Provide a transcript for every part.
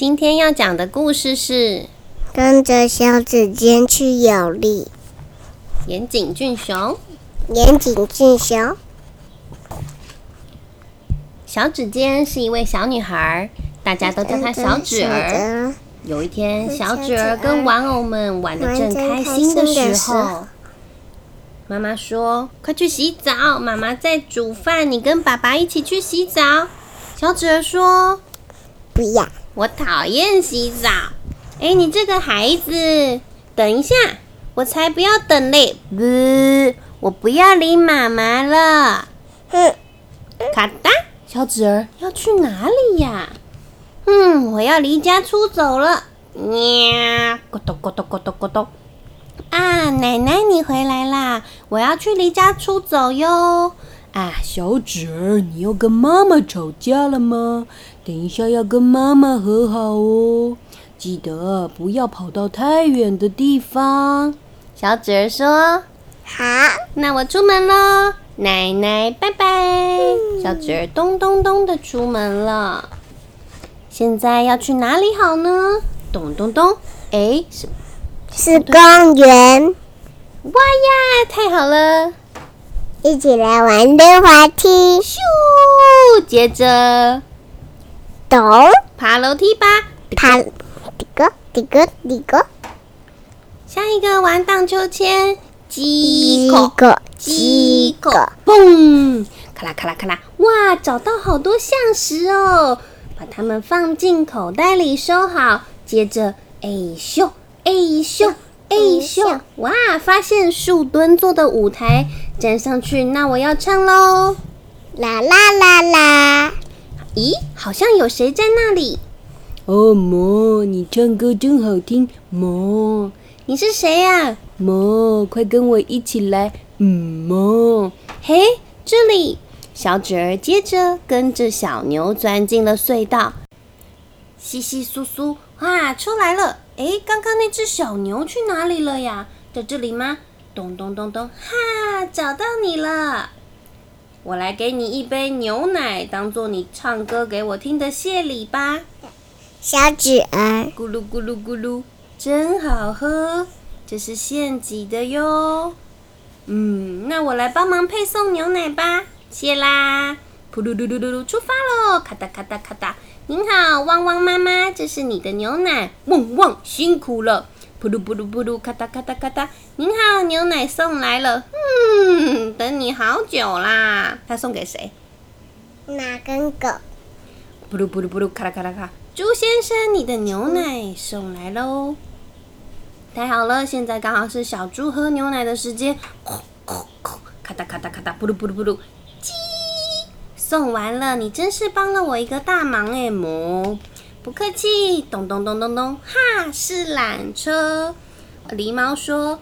今天要讲的故事是跟着小指尖去有力。岩井俊雄。岩井俊雄。小指尖是一位小女孩，大家都叫她小指儿。有一天，小指儿跟玩偶们玩的正开心的时候，妈妈说：“快去洗澡，妈妈在煮饭，你跟爸爸一起去洗澡。”小指儿说：“不要。”我讨厌洗澡。哎，你这个孩子，等一下，我才不要等嘞！不，我不要理妈妈了。哼，卡哒，小纸儿要去哪里呀？嗯，我要离家出走了。喵，咕咚咕咚咕咚咕咚。啊，奶奶你回来啦！我要去离家出走哟。啊，小纸儿，你又跟妈妈吵架了吗？等一下要跟妈妈和好哦，记得不要跑到太远的地方。小纸儿说：“好，那我出门喽，奶奶拜拜。”小纸儿咚咚咚的出门了。现在要去哪里好呢？咚咚咚，哎，是是公园。哇呀，太好了！一起来玩溜滑梯，咻！接着，走，爬楼梯吧，爬，滴个滴个滴个。下一个玩荡秋千，几个几个，嘣！咔啦咔啦咔啦，哇！找到好多象石哦，把它们放进口袋里收好。接着，哎咻，哎咻。哎咻！哇，发现树墩做的舞台，站上去，那我要唱喽！啦啦啦啦！咦，好像有谁在那里？哦，魔，你唱歌真好听，魔，你是谁呀？魔，快跟我一起来，嗯，魔，嘿，这里，小纸儿接着跟着小牛钻进了隧道，稀稀疏疏，哇，出来了。哎，刚刚那只小牛去哪里了呀？在这里吗？咚咚咚咚，哈，找到你了！我来给你一杯牛奶，当做你唱歌给我听的谢礼吧。小纸儿，咕噜咕噜咕噜，真好喝，这是现挤的哟。嗯，那我来帮忙配送牛奶吧。谢啦！噗噜噜噜噜噜，出发喽！咔哒咔哒咔哒。您好，汪汪妈妈，这是你的牛奶。汪汪，辛苦了。噗噜噗噜噗噜，咔哒咔哒咔哒。您好，牛奶送来了。嗯，等你好久啦。他送给谁？哪根狗。噗噜噗噜噗噜，咔啦咔啦咔。猪先生，你的牛奶送来喽。太好了，现在刚好是小猪喝牛奶的时间。咕咕咕咔哒咔哒咔哒，噗噜噗噜噗噜。送完了，你真是帮了我一个大忙哎，魔！不客气，咚咚咚咚咚，哈，是缆车。狸猫说：“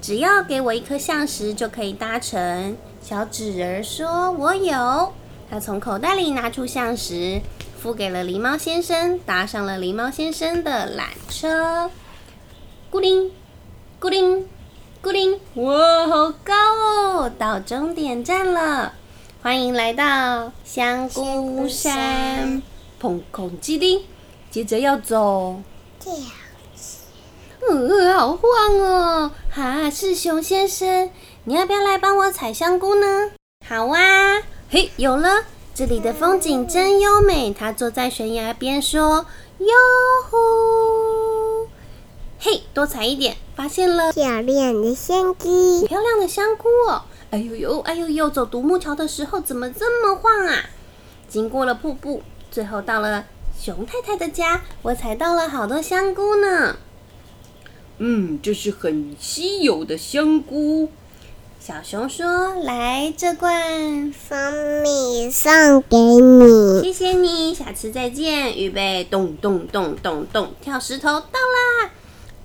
只要给我一颗象石就可以搭乘。”小纸儿说：“我有。”他从口袋里拿出象石，付给了狸猫先生，搭上了狸猫先生的缆车。咕铃，咕铃，咕铃，哇，好高哦！到终点站了。欢迎来到香菇山，砰空机灵，接着要走。这样嗯，好晃哦！哈，是熊先生，你要不要来帮我采香菇呢？好啊！嘿，有了，这里的风景真优美。他坐在悬崖边说：“哟呼！嘿，多采一点，发现了漂亮的香菇，漂亮的香菇哦。”哎呦呦，哎呦呦！走独木桥的时候怎么这么晃啊？经过了瀑布，最后到了熊太太的家，我采到了好多香菇呢。嗯，这是很稀有的香菇。小熊说：“来，这罐蜂蜜送给你，谢谢你，下次再见。”预备，咚咚咚咚咚，跳石头到啦！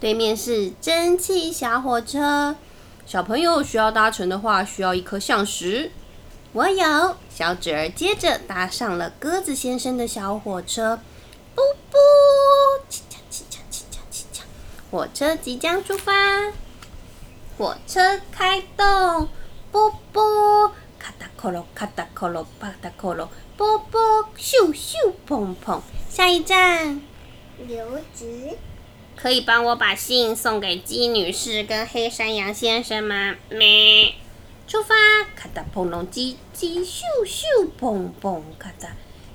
对面是蒸汽小火车。小朋友需要搭乘的话，需要一颗象石。我有。小纸儿接着搭上了鸽子先生的小火车。噗噗，叽锵叽锵叽锵叽锵，火车即将出发。火车开动，啵啵，咔哒咔咯，咔哒咔咯，啪哒咔咯，啵啵，咻咻砰砰。下一站，留职。可以帮我把信送给鸡女士跟黑山羊先生吗？咩，出发！咔哒砰隆叽叽咻咻砰砰咔哒，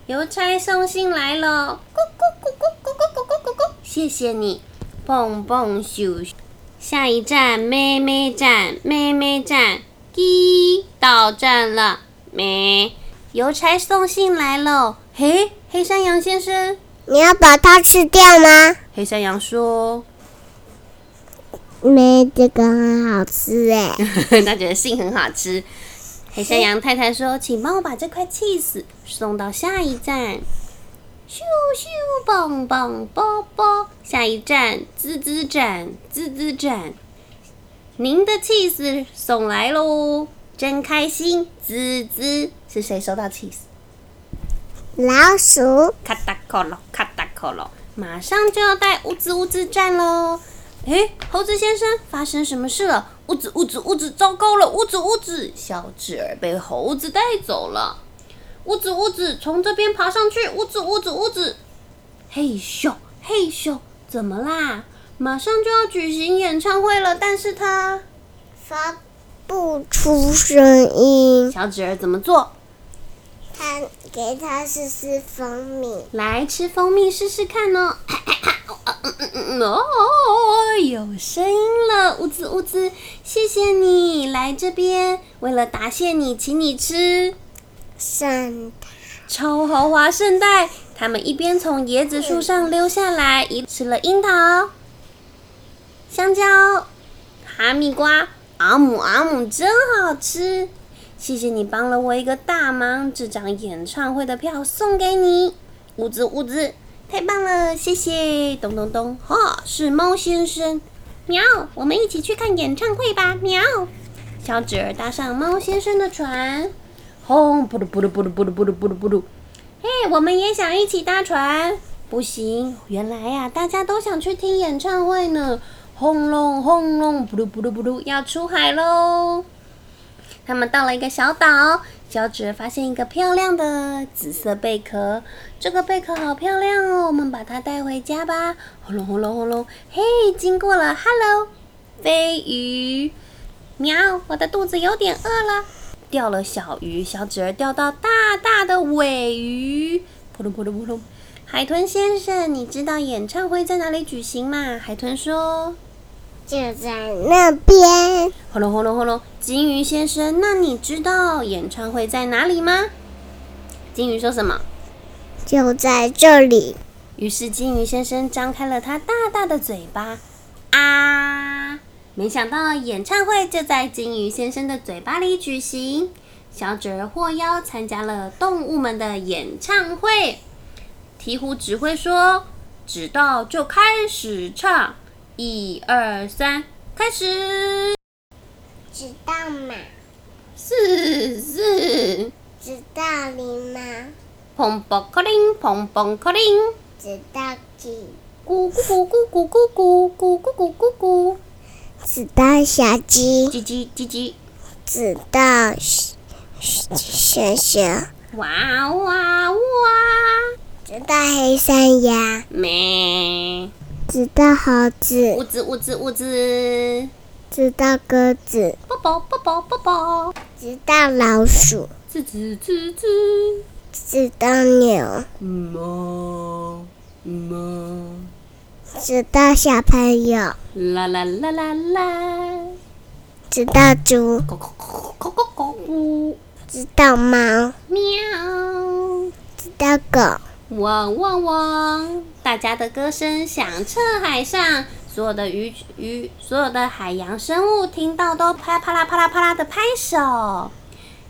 邮差送信来了，咕咕咕咕咕咕咕咕咕咕，谢谢你，砰砰咻咻。下一站妹妹站，妹妹站，叽，到站了，咩，邮差送信来了，嘿，黑山羊先生。你要把它吃掉吗？黑山羊说没，这个很好吃哎。“他觉得杏很好吃。”黑山羊太太说：“请帮我把这块 cheese 送到下一站。”咻咻棒棒啵啵，下一站滋滋站，滋滋站。您的 cheese 送来喽，真开心！滋滋，是谁收到 cheese？老鼠，咔哒可咯，咔哒可咯，马上就要带乌兹乌兹站喽！诶，猴子先生，发生什么事了？屋子，屋子，屋子，糟糕了！屋子，屋子，小纸儿被猴子带走了。屋子，屋子，从这边爬上去！屋子，屋子，屋子，嘿咻嘿咻，怎么啦？马上就要举行演唱会了，但是他发不出声音。小纸儿怎么做？他给他试试蜂蜜。来吃蜂蜜试试看哦。哦，有声音了，乌兹乌兹，谢谢你来这边，为了答谢你，请你吃圣超豪华圣代。他们一边从椰子树上溜下来，一吃了樱桃、香蕉、哈密瓜，阿姆阿姆，真好吃！谢谢你帮了我一个大忙，这张演唱会的票送给你，呜滋呜滋，太棒了，谢谢！咚咚咚，哈，是猫先生，喵，我们一起去看演唱会吧，喵！小纸儿搭上猫先生的船，轰，噗噜噗噜噗噜噗噜噗噜噗噜噗噜，嘿，我们也想一起搭船，不行，原来呀、大家都想去听演唱会呢，轰隆轰隆，噗噜噗噜噗噜，要出海喽！他们到了一个小岛，小纸儿发现一个漂亮的紫色贝壳，这个贝壳好漂亮哦，我们把它带回家吧。轰隆轰隆轰隆，嘿，经过了，Hello，飞鱼，喵，我的肚子有点饿了。钓了小鱼，小纸儿钓到大大的尾鱼，扑通扑通扑通。海豚先生，你知道演唱会在哪里举行吗？海豚说。就在那边。轰隆轰隆轰隆，金鱼先生，那你知道演唱会在哪里吗？金鱼说什么？就在这里。于是金鱼先生张开了他大大的嘴巴，啊！没想到演唱会就在金鱼先生的嘴巴里举行。小纸儿获邀参加了动物们的演唱会。鹈鹕指挥说：“知道就开始唱，一二三，开始！知道吗？四四，知道你吗？砰砰克铃，砰砰克铃。”知道鸡。咕咕咕咕咕咕咕咕咕咕咕咕，知道小鸡。叽叽叽叽，知道雪雪。哇哇哇，知道黑山羊。咩，知道猴子呜。兹呜兹呜兹，知道鸽子。啵啵啵啵啵啵，知道老鼠。吱吱吱吱，知道牛。猫猫，知道小朋友。啦啦啦啦啦，知道猪。咕咕咕咕咕咕咕，知道猫。喵。知道狗。汪汪汪！大家的歌声响彻海上，所有的鱼鱼，所有的海洋生物听到都啪啦啪啦啪啦啪啦的拍手。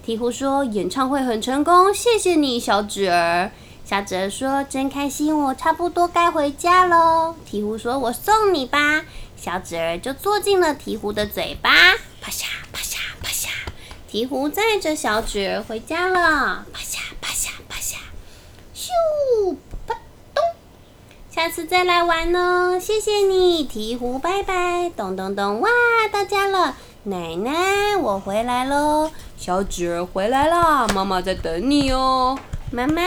鹈鹕说：“演唱会很成功，谢谢你，小纸儿。”小纸儿说：“真开心，我差不多该回家喽。”鹈鹕说：“我送你吧。”小纸儿就坐进了鹈鹕的嘴巴，啪嚓啪嚓啪嚓。鹈鹕载着小纸儿回家了，啪嚓啪嚓啪嚓。咻吧咚，下次再来玩哦，谢谢你，鹈鹕，拜拜，咚咚咚，哇，到家了，奶奶，我回来喽，小纸儿回来啦，妈妈在等你哦。妈妈，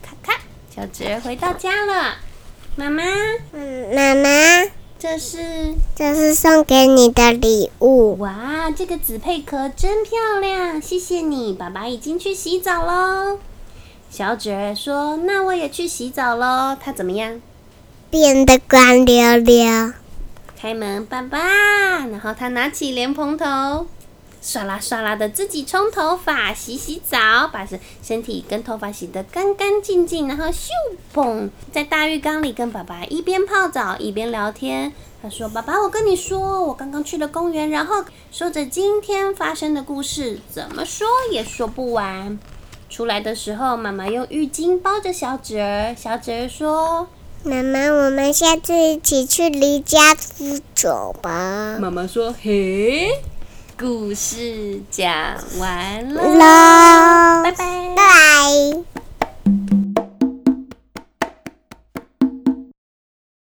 咔咔，小纸儿回到家了，妈妈，嗯，妈妈，这是这是送给你的礼物。哇，这个紫配壳真漂亮，谢谢你。爸爸已经去洗澡喽。小纸儿说：“那我也去洗澡喽。”他怎么样？变得光溜溜。开门，爸爸。然后他拿起莲蓬头，唰啦唰啦的自己冲头发、洗洗澡，把身身体跟头发洗得干干净净，然后咻砰，在大浴缸里跟爸爸一边泡澡一边聊天。他说：“爸爸，我跟你说，我刚刚去了公园，然后说着今天发生的故事，怎么说也说不完。”出来的时候，妈妈用浴巾包着小纸儿。小纸儿说。妈妈，我们下次一起去离家出走吧。妈妈说：“嘿，故事讲完了，拜。拜。